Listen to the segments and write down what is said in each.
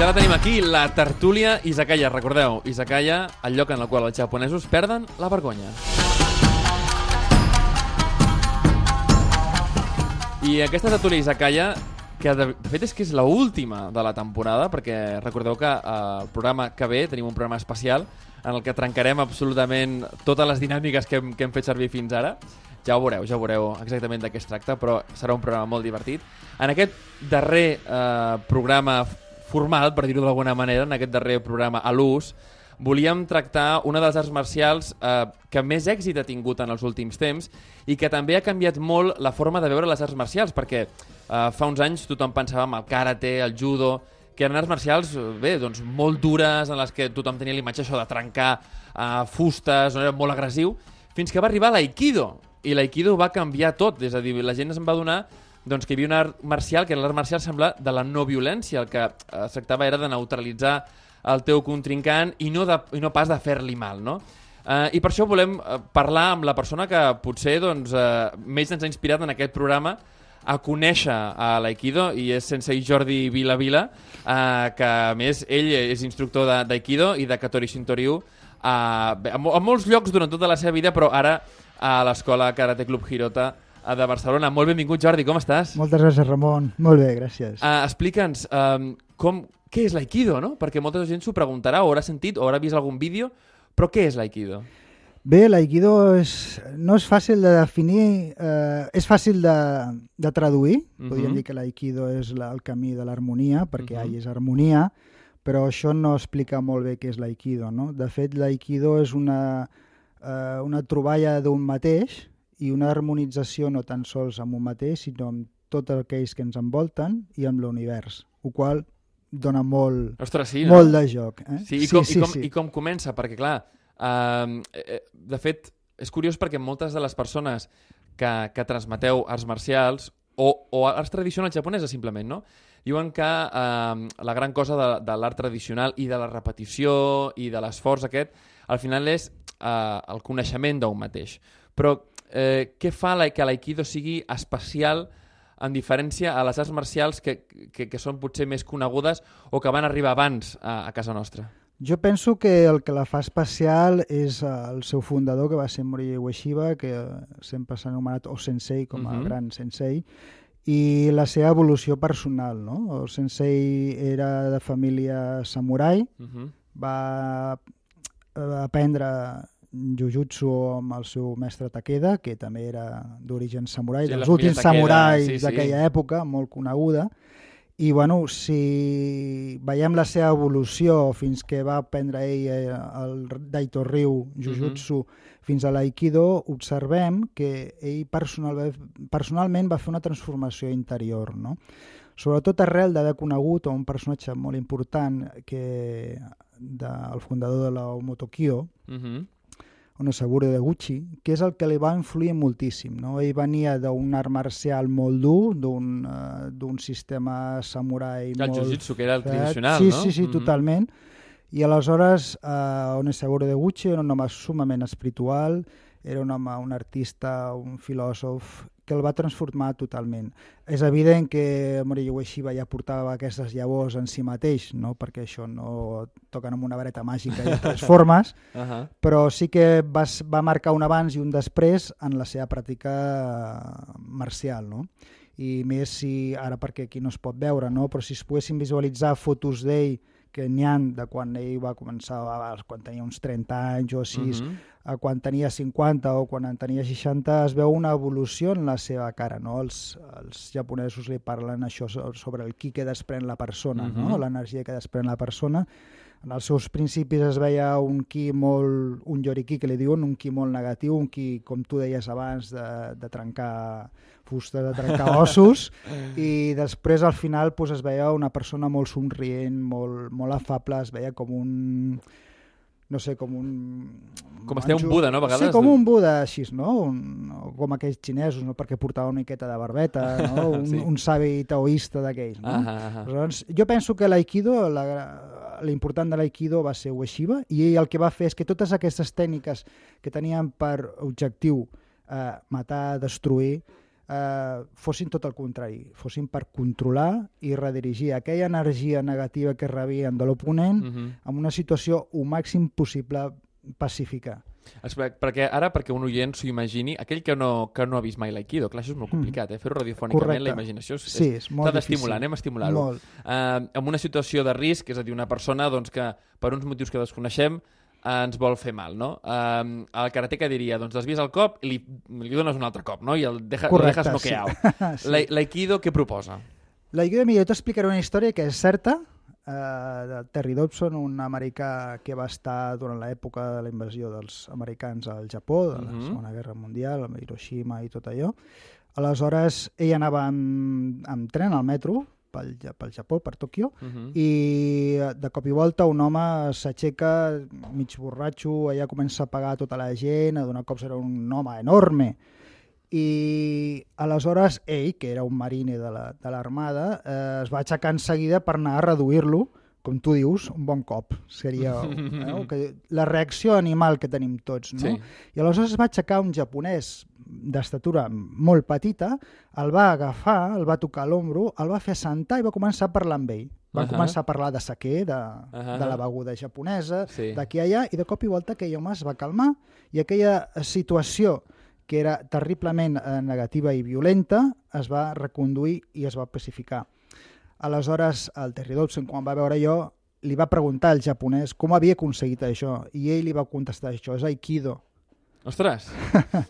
ja la tenim aquí, la tertúlia Izakaya. Recordeu, Izakaya, el lloc en el qual els japonesos perden la vergonya. I aquesta tertúlia Izakaya, que de, de fet és que és la última de la temporada, perquè recordeu que eh, el programa que ve tenim un programa especial en el que trencarem absolutament totes les dinàmiques que hem, que hem fet servir fins ara. Ja ho veureu, ja ho veureu exactament de què es tracta, però serà un programa molt divertit. En aquest darrer eh, programa formal, per dir-ho d'alguna manera, en aquest darrer programa a l'ús, volíem tractar una de les arts marcials eh, que més èxit ha tingut en els últims temps i que també ha canviat molt la forma de veure les arts marcials, perquè eh, fa uns anys tothom pensava en el karate, el judo, que eren arts marcials bé, doncs, molt dures, en les que tothom tenia l'imatge això de trencar eh, fustes, no era molt agressiu, fins que va arribar l'aikido, i l'aikido va canviar tot, és a dir, la gent es va donar doncs, que hi havia un art marcial, que l'art marcial sembla de la no violència, el que eh, es tractava era de neutralitzar el teu contrincant i no, de, i no pas de fer-li mal, no? Uh, I per això volem uh, parlar amb la persona que potser doncs, uh, més ens ha inspirat en aquest programa a conèixer a l'Aikido i és Sensei Jordi Vila Vila, uh, que a més ell és instructor d'Aikido i de Katori Shintoryu uh, a, a molts llocs durant tota la seva vida, però ara a l'escola Karate Club Hirota de Barcelona. Molt benvingut, Jordi, com estàs? Moltes gràcies, Ramon. Molt bé, gràcies. Uh, Explica'ns um, com, què és l'Aikido, no? Perquè molta gent s'ho preguntarà, o haurà sentit, o haurà vist algun vídeo, però què és l'Aikido? Bé, l'Aikido és, no és fàcil de definir, eh, és fàcil de, de traduir. Uh -huh. Podríem dir que l'Aikido és la, el camí de l'harmonia, perquè uh -huh. Ai és harmonia, però això no explica molt bé què és l'Aikido. No? De fet, l'Aikido és una, eh, una troballa d'un mateix i una harmonització no tan sols amb un mateix, sinó amb tots aquells que ens envolten i amb l'univers, el qual dona molt, Ostres, sí, no? molt de joc. Eh? Sí, i, com, sí, i, com, sí. i com comença? Perquè, clar, uh, de fet, és curiós perquè moltes de les persones que, que transmeteu arts marcials o, o arts tradicionals japoneses, simplement, no? diuen que eh, la gran cosa de, de l'art tradicional i de la repetició i de l'esforç aquest, al final és eh, el coneixement d'un mateix. Però eh, què fa la, que l'aikido sigui especial en diferència a les arts marcials que, que, que són potser més conegudes o que van arribar abans a, a casa nostra? Jo penso que el que la fa especial és el seu fundador, que va ser Morihei Ueshiba, que sempre s'ha anomenat o sensei com a uh -huh. gran sensei, i la seva evolució personal. No? El sensei era de família samurai, uh -huh. va aprendre jujutsu amb el seu mestre Takeda, que també era d'origen samurai, sí, dels últims Takeda, samurais sí, sí. d'aquella època, molt coneguda, i bueno, si veiem la seva evolució fins que va aprendre ell eh, el Daito Ryu Jujutsu uh -huh. fins a l'Aikido, observem que ell personal, personalment va fer una transformació interior, no? sobretot arrel d'haver conegut un personatge molt important que del fundador de la Omotokyo, uh -huh Onesaburo de Gucci, que és el que li va influir moltíssim. No? Ell venia d'un art marcial molt dur, d'un uh, sistema samurai el molt... El jiu-jitsu, que era el tradicional, sí, no? Sí, sí, mm -hmm. totalment. I aleshores, uh, Onesaburo de Gucci era un home sumament espiritual, era un home, un artista, un filòsof que el va transformar totalment. És evident que Morihei Ueshiba ja portava aquestes llavors en si mateix, no? perquè això no toquen amb una vareta màgica i altres formes, uh -huh. però sí que va, va marcar un abans i un després en la seva pràctica marcial. No? I més si, ara perquè aquí no es pot veure, no? però si es poguessin visualitzar fotos d'ell que n'hi han de quan ell va començar, quan tenia uns 30 anys o així, uh -huh. a quan tenia 50 o quan en tenia 60, es veu una evolució en la seva cara. No? Els, els japonesos li parlen això sobre el ki que desprèn la persona, uh -huh. no? l'energia que desprèn la persona. En els seus principis es veia un ki molt, un yoriki que li diuen, un ki molt negatiu, un ki, com tu deies abans, de, de trencar fusta de trencar ossos i després al final pues, es veia una persona molt somrient, molt, molt afable, es veia com un no sé, com un... Com esté un Buda, no? A vegades. Sí, com un Buda, així, no? Un, com aquells xinesos, no? Perquè portava una miqueta de barbeta, no? Un, sí. un savi taoista d'aquells, no? Ah, ah, ah. Llavors, jo penso que l'aikido, l'important de l'aikido va ser Ueshiba, i ell el que va fer és que totes aquestes tècniques que tenien per objectiu eh, matar, destruir, eh, fossin tot el contrari, fossin per controlar i redirigir aquella energia negativa que rebien de l'oponent Mm -hmm. en una situació o màxim possible pacífica. Espera, perquè ara, perquè un oient s'ho imagini, aquell que no, que no ha vist mai l'aikido, clar, això és molt complicat, eh? fer-ho radiofònicament, Correcte. la imaginació és, Sí, és molt d'estimular, difícil. anem a estimular-ho. Uh, en una situació de risc, és a dir, una persona doncs, que per uns motius que desconeixem eh, ens vol fer mal, no? Uh, el karateka diria, doncs desvies el cop i li, li dones un altre cop, no? I el deja, Correcte, el dejas sí. noqueado. Sí. La- L'aikido què proposa? La Guida Millor t'explicaré una història que és certa, eh, de Terry Dobson, un americà que va estar durant l'època de la invasió dels americans al Japó, de la Mhm. Segona Guerra Mundial, amb Hiroshima i tot allò. Aleshores, ell anava amb, amb tren al metro pel, pel Japó, per Tòquio, Uh -huh. i de cop i volta un home s'aixeca mig borratxo, allà comença a pagar tota la gent, a donar cops era un home enorme, i aleshores ell, que era un marine de la- de l'Armada, la, eh, es va aixecar en seguida per anar a reduir-lo, com tu dius, un bon cop. Seria eh, que la reacció animal que tenim tots, no? Sí. I aleshores es va aixecar un japonès d'estatura molt petita, el va agafar, el va tocar a l'ombro, el va fer sentar i va començar a parlar amb ell. Van Ahà. començar a parlar de saquer, de, Ahà. de la beguda japonesa, Sí. d'aquí a allà, i de cop i volta aquell home es va calmar i aquella situació que era terriblement eh, negativa i violenta es va reconduir i es va pacificar. Aleshores, el Terry Dobson, quan va veure allò, li va preguntar al japonès com havia aconseguit això, i ell li va contestar això, és Aikido. Ostres!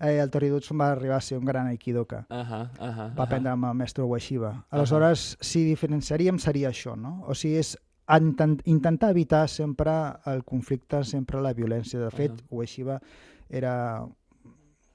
Eh, el Dobson va arribar a ser un gran Aikidoka. Uh -huh, uh -huh, Va aprendre amb el mestre Ueshiba. Aleshores, si diferenciaríem seria això, no? O sigui, és intent, intentar evitar sempre el conflicte, sempre la violència. De fet, Ahà. Ueshiba era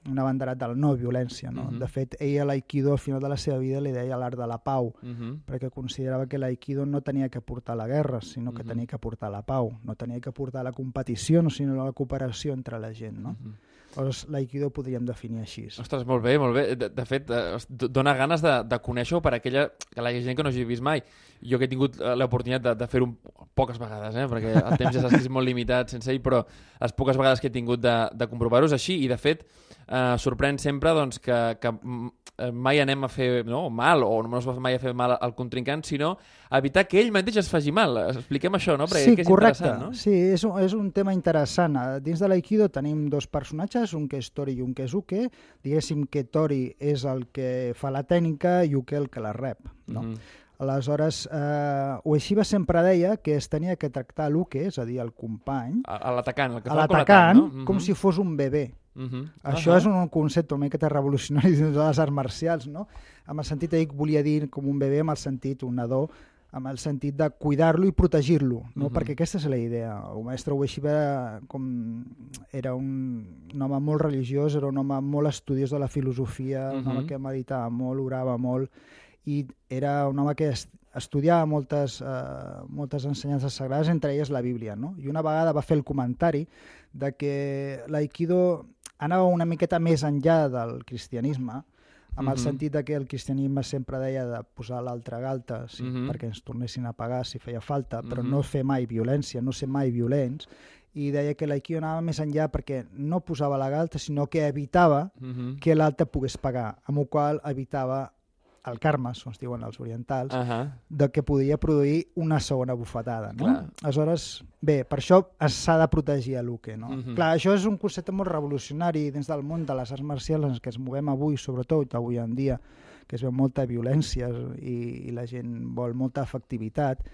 un abanderat de la no violència, no? Mhm. De fet, ell a l'Aikido al final de la seva vida li deia l'art de la pau, Uh -huh. perquè considerava que l'Aikido no tenia que portar la guerra, sinó que Mhm. tenia que portar la pau, no tenia que portar la competició, no, sinó la cooperació entre la gent, no? Mhm. Llavors, l'Aikido podríem definir així. Ostres, molt bé, molt bé. De, de fet, eh, dona ganes de, de conèixer-ho per aquella, que la gent que no hagi vist mai. Jo que he tingut eh, l'oportunitat de, de fer-ho poques vegades, eh? perquè el temps ja saps que és molt limitat sense ell, però les poques vegades que he tingut de, de comprovar-ho és així, i de fet eh, sorprèn sempre doncs, que, que mai anem a fer no, mal, o no es va mai a fer mal al contrincant, sinó evitar que ell mateix es faci mal. Expliquem això, no? Perquè sí, és correcte. no? Sí, és un, és un tema interessant. Eh, Dins de l'Aikido tenim dos personatges, un que és Tori i un que és Uke. Diguéssim que Tori és el que fa la tècnica i Uke el que la rep. No? Mhm. Aleshores, eh, Ueshiba sempre deia que es tenia que tractar l'Uke, és a dir, el company, A, l'atacant, el que a fa l'atacant, no? com Mhm. si fos un bebè. Mhm. Això Ahà. és un concepte una miqueta revolucionari dins de les arts marcials, no? Amb el sentit, ell volia dir com un bebè, amb el sentit, un nadó, amb el sentit de cuidar-lo i protegir-lo, no? Mhm. Perquè aquesta és la idea. El mestre Ueshiba com era un, un home molt religiós, era un home molt estudiós de la filosofia, un home que meditava molt, orava molt, i era un home que est- estudiava moltes, eh, moltes ensenyances sagrades, entre elles la Bíblia. No? I una vegada va fer el comentari de que l'aikido anava una miqueta més enllà del cristianisme, amb el Mhm. sentit de que el cristianisme sempre deia de posar l'altra galta sí, Mhm. perquè ens tornessin a pagar si feia falta, però Mhm. no fer mai violència, no ser mai violents, i deia que l'aikido anava més enllà perquè no posava la galta, sinó que evitava Mhm. que l'altre pogués pagar, amb el qual evitava el karma, com es diuen els orientals, Ahà. de que podia produir una segona bufetada. No? Clar. Mhm. Clar, això és un concepte molt revolucionari dins del món de les arts marcials en què ens movem avui, sobretot avui en dia, que es veu molta violència i, i la gent vol molta efectivitat.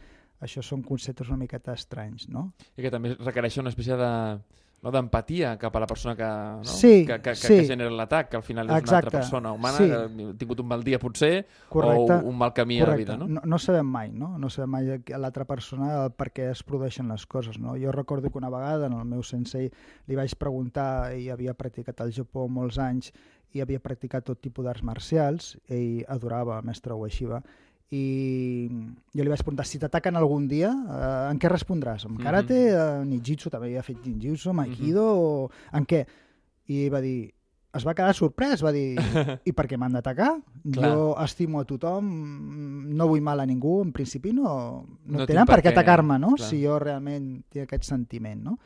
Això són conceptes una miqueta estranys, no? I que també requereix una espècie de no, d'empatia cap a la persona que, no? Sí, que, que, sí. que genera l'atac, que al final és una Exacte, altra persona humana sí. que ha tingut un mal dia potser Correcte. o un mal camí a la vida, no? no? No sabem mai, no? No sabem mai a l'altra persona per què es produeixen les coses, no? Jo recordo que una vegada en el meu sensei li vaig preguntar, ell havia practicat al Japó molts anys i havia practicat tot tipus d'arts marcials, ell adorava el mestre Ueshiba, i jo li vaig preguntar si t'ataquen algun dia, eh, en què respondràs? En karate, en ninjitsu, també havia fet ninjitsu, en aikido, o en què? I va dir, es va quedar sorprès, va dir, i per què m'han d'atacar? Jo estimo a tothom, no vull mal a ningú, en principi no, no, No tenen per què què, atacar-me, no? clar. Si jo realment tinc aquest sentiment, no?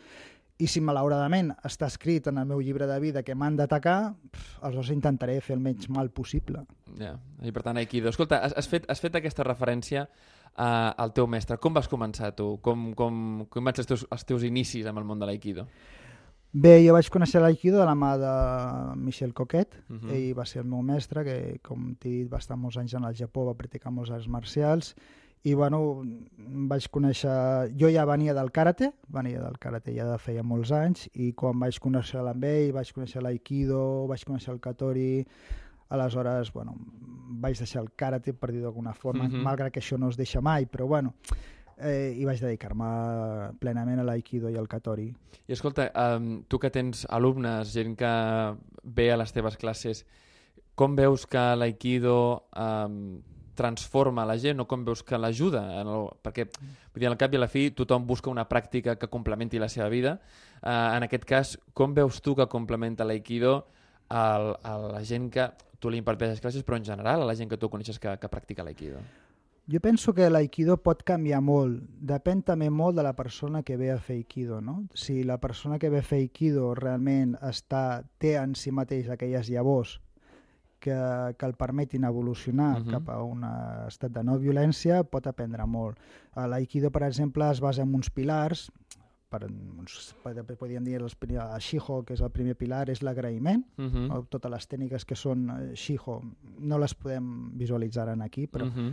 I si malauradament està escrit en el meu llibre de vida que m'han d'atacar, aleshores intentaré fer el menys mal possible. Ja, i per tant, Aikido. Escolta, has, has, fet, has fet aquesta referència uh, al teu mestre. Com vas començar tu? Com, com, com van ser els teus, els teus inicis amb el món de l'Aikido? Bé, jo vaig conèixer l'Aikido de la mà de Michel Coquet. Mhm. Uh -huh. Ell va ser el meu mestre, que, com t'he dit, va estar molts anys en el Japó, va practicar molts arts marcials, i bueno, vaig conèixer... Jo ja venia del karate, venia del karate ja de feia molts anys, i quan vaig conèixer amb ell, vaig conèixer l'Aikido, vaig conèixer el Katori, aleshores, bueno, vaig deixar el karate, per dir d'alguna forma, Mhm. malgrat que això no es deixa mai, però bueno, eh, i vaig dedicar-me plenament a l'Aikido i al Katori. I escolta, um, tu que tens alumnes, gent que ve a les teves classes, com veus que l'Aikido um, transforma la gent o com veus que l'ajuda? en el- Perquè, vull dir, al cap i a la fi, tothom busca una pràctica que complementi la seva vida. Uh, en aquest cas, com veus tu que complementa l'Aikido a la gent que tu li imparteixes classes, però en general a la gent que tu coneixes que, que practica l'Aikido? Jo penso que l'aikido pot canviar molt. Depèn també molt de la persona que ve a fer aikido, no? Si la persona que ve a fer aikido realment està, té en si mateix aquelles llavors que, que el permetin evolucionar uh. -huh. cap a un estat de no violència, pot aprendre molt. A L'aikido, per exemple, es basa en uns pilars, per, uns, podríem dir els, el shiho, que és el primer pilar, és l'agraïment, Uh -huh. no? totes les tècniques que són eh, shiho no les podem visualitzar en aquí, però Uh -huh.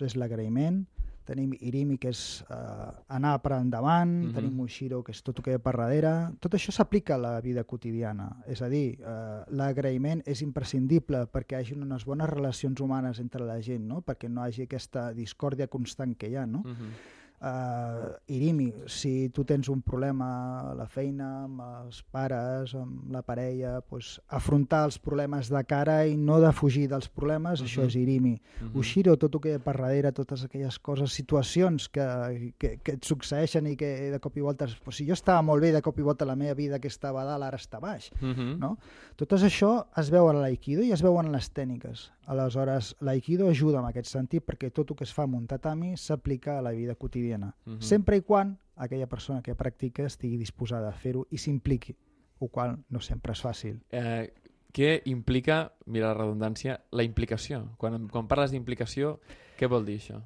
és l'agraïment, tenim Irimi, que és eh, anar per endavant, mm -hmm. tenim Mushiro, que és tot el que ve per darrere. Tot això s'aplica a la vida quotidiana. És a dir, eh, l'agraïment és imprescindible perquè hi hagi unes bones relacions humanes entre la gent, no? perquè no hi hagi aquesta discòrdia constant que hi ha. No? Uh -huh. Uh, Irimi, si tu tens un problema a la feina, amb els pares, amb la parella, pues, afrontar els problemes de cara i no de fugir dels problemes, uh -huh. això Mhm. és Irimi. Uh -huh. Ushiro, tot el que hi ha per darrere, totes aquelles coses, situacions que, que, que et succeeixen i que de cop i volta... Pues, si jo estava molt bé, de cop i volta la meva vida que estava a dalt ara està baix. Uh -huh. No? Tot això es veu en l'aikido i es veuen en les tècniques. Aleshores, l'aikido ajuda en aquest sentit perquè tot el que es fa en un tatami s'aplica a la vida quotidiana. Mhm. Sempre i quan aquella persona que practica estigui disposada a fer-ho i s'impliqui, el qual no sempre és fàcil. Eh, què implica, mira la redundància, la implicació? Quan, quan parles d'implicació, què vol dir això?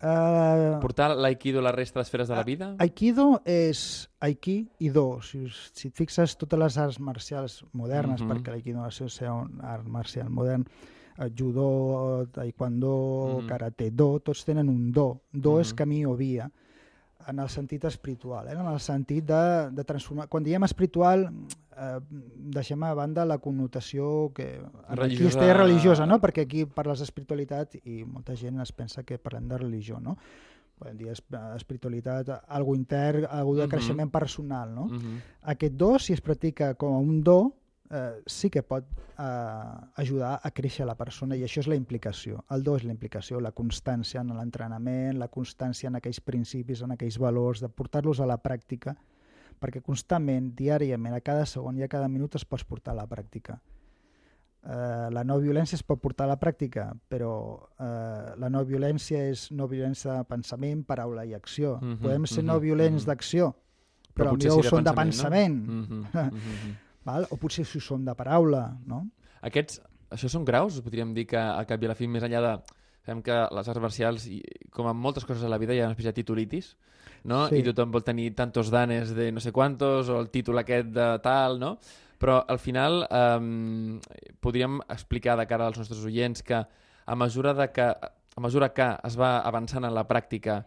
Uh, Portar l'aikido a la resta d'esferes de la vida? Aikido és aiki i do. Si, si et fixes, totes les arts marcials modernes, Mhm. perquè l'aikido no ser un art marcial modern, judo, taekwondo, Mhm. karate, do, tots tenen un do. Do és Mhm. camí o via, en el sentit espiritual, eh? en el sentit de, de transformar... Quan diem espiritual, eh, deixem a banda la connotació que Religiosa. religiosa, religiosa, no? perquè aquí parles d'espiritualitat i molta gent es pensa que parlem de religió, no? podem dir es- espiritualitat, algo intern, algo de Mhm. creixement personal. No? Uh -huh. Aquest do, si es practica com a un do, eh, sí que pot eh, ajudar a créixer la persona i això és la implicació. El do és la implicació, la constància en l'entrenament, la constància en aquells principis, en aquells valors, de portar-los a la pràctica, perquè constantment, diàriament, a cada segon i a cada minut es pots portar a la pràctica. Eh, la no violència es pot portar a la pràctica, però eh, la no violència és no violència de pensament, paraula i acció. Mhm, Podem ser no mhm, violents mhm. d'acció, però, potser potser sí ho són de pensament, No? Uh -huh. Uh -huh. Val? o potser si són de paraula. No? Aquests, això són graus? Podríem dir que al cap i a la fi, més enllà de... Sabem que les arts marcials, com en moltes coses a la vida, hi ha una espècie de titulitis, no? Sí. I tothom vol tenir tantos danes de no sé quantos, o el títol aquest de tal, no? Però al final um, podríem explicar de cara als nostres oients que a mesura, de que, a mesura que es va avançant en la pràctica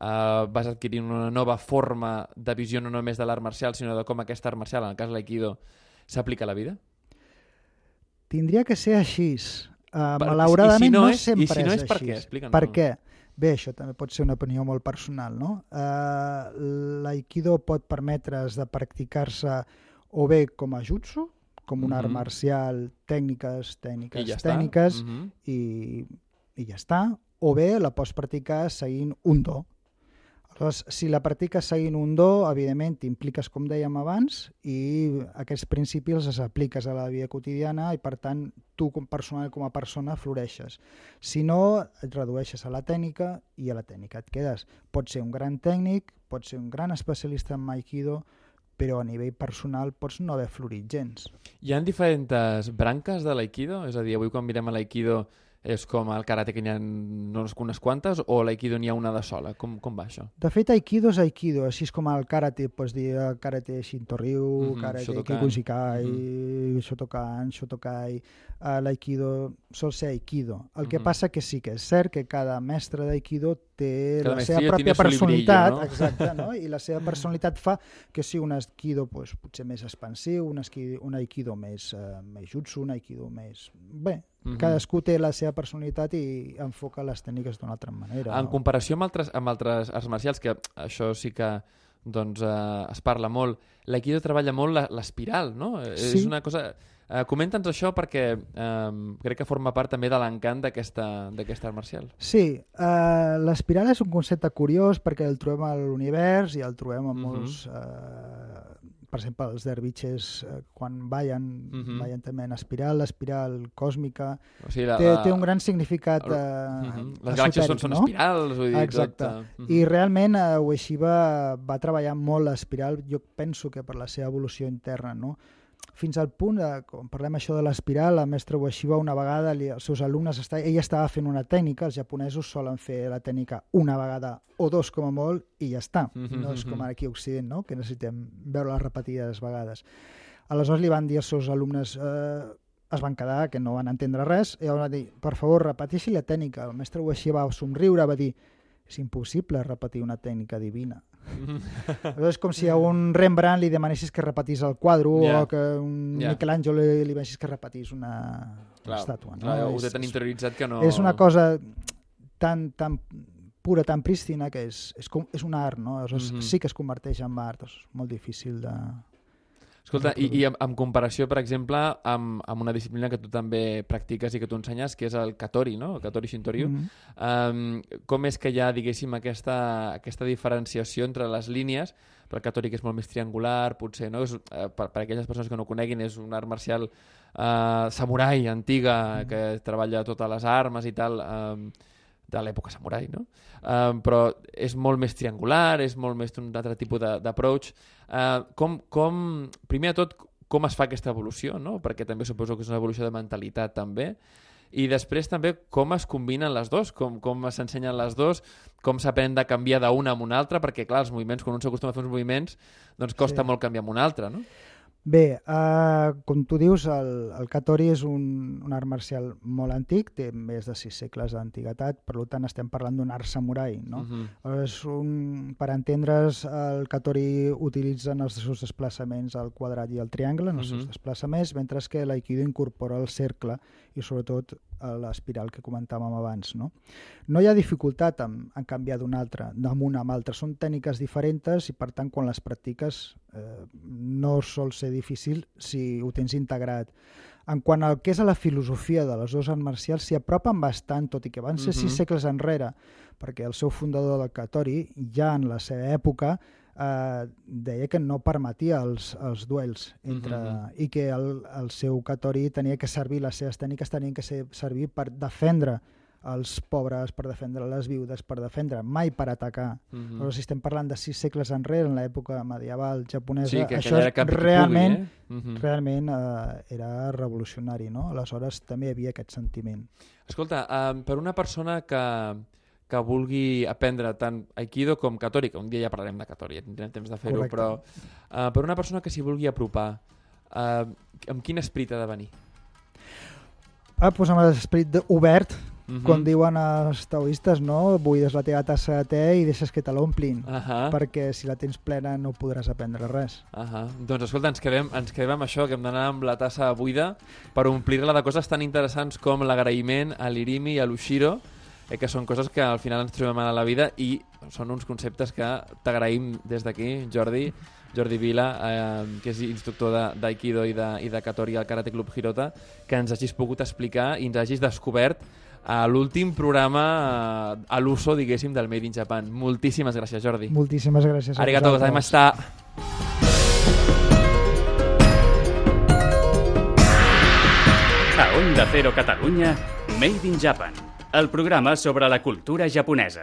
uh, vas adquirint una nova forma de visió no només de l'art marcial, sinó de com aquesta art marcial, en el cas de l'aikido, s'aplica a la vida? Tindria que ser així. Uh, Per- malauradament i si no no, és- i sempre si no és és per així. què? Per què? Bé, això també pot ser una opinió molt personal, no? Uh, L'aikido pot permetre's de practicar-se o bé com a jutsu, com un art Mhm. marcial, tècniques, tècniques, I ja tècniques, Mhm. i, i ja està. O bé la pots practicar seguint un do. Aleshores, si la practiques seguint un do, evidentment t'impliques, com dèiem abans, i aquests principis els apliques a la vida quotidiana i, per tant, tu com personal com a persona floreixes. Si no, et redueixes a la tècnica i a la tècnica et quedes. Pots ser un gran tècnic, pots ser un gran especialista en Aikido, però a nivell personal pots no haver florit gens. Hi ha diferents branques de l'aikido? És a dir, avui quan mirem a l'aikido és com el karate que n'hi ha unes, unes quantes o l'aikido n'hi ha una de sola? Com, com va això? De fet, aikido és aikido, així com el karate, pots dir eh, karate Shinto-ryu, mm -hmm, karate Shotokan. Kikuchikai, Mhm. mm -hmm. Shotokan, Shotokai, uh, l'aikido sol ser aikido. El que Mhm. passa que sí que és cert que cada mestre d'aikido té Cada la seva pròpia personalitat, no? exacte, no? i la seva personalitat fa que sigui un aikido pues, potser més expansiu, un, esqui, un aikido més, uh, més jutsu, un aikido més... Bé, Mhm. cadascú té la seva personalitat i enfoca les tècniques d'una altra manera. En no? comparació amb altres, amb altres arts marcials, que això sí que doncs, eh, es parla molt, l'aikido treballa molt la- l'espiral, no? Sí. És una cosa... Eh, Comenta'ns això perquè eh, crec que forma part també de l'encant d'aquesta d'aquesta art marcial. Sí, uh, l'espiral és un concepte curiós perquè el trobem a l'univers i el trobem en Mhm. molts... Uh, per exemple, els dervitxes, uh, quan ballen, Mhm. ballen també en espiral, l'espiral còsmica, O sigui, la, té, la, té un gran significat el- uh, Mhm. Les galàxies són, són espirals, vull dir, Exacte. tot... eh, I realment uh, Ueshiba va treballar molt l'espiral, jo penso que per la seva evolució interna, no? Fins al punt, de, quan parlem això de l'espiral, la mestra Ueshiba una vegada, li, els seus alumnes, està, ella estava fent una tècnica, els japonesos solen fer la tècnica una vegada o dos com a molt i ja està. Mhm, No és com mhm. aquí a Occident, no? que necessitem veure-la repetides vegades. Aleshores li van dir als seus alumnes eh, es van quedar, que no van entendre res, i van dir, per favor, repeteixi la tècnica. El mestre Ueshiba va somriure, va dir, és impossible repetir una tècnica divina. Aleshores, és com si a un Rembrandt li demanessis que repetís el quadre Ja. o que un Ja. Michelangelo li, li demanessis que repetís una, una Clar, estàtua. No? clar, ho És- tan interioritzat que no... és una cosa tan, tan pura, tan prístina, que és, és, com, és un art, no? Aleshores, Mhm. sí que es converteix en art, és molt difícil de... Escolta, i, i en, en comparació, per exemple, amb, amb una disciplina que tu també practiques i que tu ensenyes, que és el Katori, no? El Katori Shintoryu. Mhm. Um, com és que hi ha, diguéssim, aquesta, aquesta diferenciació entre les línies, el Katori que és molt més triangular, potser, no? És, uh, per, per aquelles persones que no coneguin, és un art marcial uh, samurai, antiga, que treballa totes les armes i tal, um, de l'època samurai, no? Um, però és molt més triangular, és molt més un altre tipus d'approach. Uh, com, com, primer de tot, com es fa aquesta evolució, no? Perquè també suposo que és una evolució de mentalitat, també. I després també com es combinen les dos, com, com s'ensenyen les dos, com s'aprèn de canviar d'una a una altra, perquè clar, els moviments, quan un s'acostuma a fer uns moviments, doncs costa Sí. molt canviar amb un altre, no? Bé, uh, com tu dius, el, el Katori és un, un art marcial molt antic, té més de sis segles d'antiguitat, per tant estem parlant d'un art samurai, no? Mhm. És un, per entendre's, el Katori utilitza en els seus desplaçaments el quadrat i el triangle, en els seus Mhm. desplaçaments, mentre que l'Aikido incorpora el cercle i sobretot eh, l'espiral que comentàvem abans. No, no hi ha dificultat en, en canviar d'un altre, d'un a l'altre. Són tècniques diferents i, per tant, quan les practiques eh, no sol ser difícil si ho tens integrat. En quant al que és a la filosofia de les dues arts marcials, s'hi apropen bastant, tot i que van ser sis Mhm. segles enrere, perquè el seu fundador del Katori, ja en la seva època, eh, deia que no permetia els, els duels entre, Mhm. i que el, el seu Katori tenia que servir, les seves tècniques tenien que ser, servir per defendre els pobres, per defendre les viudes, per defendre, mai per atacar. Mhm. Però si estem parlant de sis segles enrere, en l'època medieval japonesa, Sí, que això era realment, pugui, eh? Mhm. realment eh, era revolucionari, no? Aleshores també hi havia aquest sentiment. Escolta, um, per una persona que, que vulgui aprendre tant Aikido com Katori, que un dia ja parlarem de Katori, ja tindrem temps de fer-ho, però uh, per una persona que s'hi vulgui apropar, uh, amb quin esperit ha de venir? Ah, doncs amb l'esperit de- Mhm. com diuen els taoistes, no? Buides la teva tassa de te i deixes que te l'omplin, Ahà, perquè si la tens plena no podràs aprendre res. ahà. Doncs escolta, ens quedem, ens quedem amb això, que hem d'anar amb la tassa buida per omplir-la de coses tan interessants com l'agraïment a l'Irimi i a l'Ushiro, eh, que són coses que al final ens trobem a la vida i són uns conceptes que t'agraïm des d'aquí, Jordi, Jordi Vila, eh, que és instructor de- d'Aikido i, de, i de Katori al Karate Club Hirota, que ens hagis pogut explicar i ens hagis descobert a l'últim programa eh, a l'uso, diguéssim, del Made in Japan. Moltíssimes gràcies, Jordi. Moltíssimes gràcies a Arigato vosaltres. gozaimashita. A Onda Cero Catalunya, Made in Japan, el programa sobre la cultura japonesa.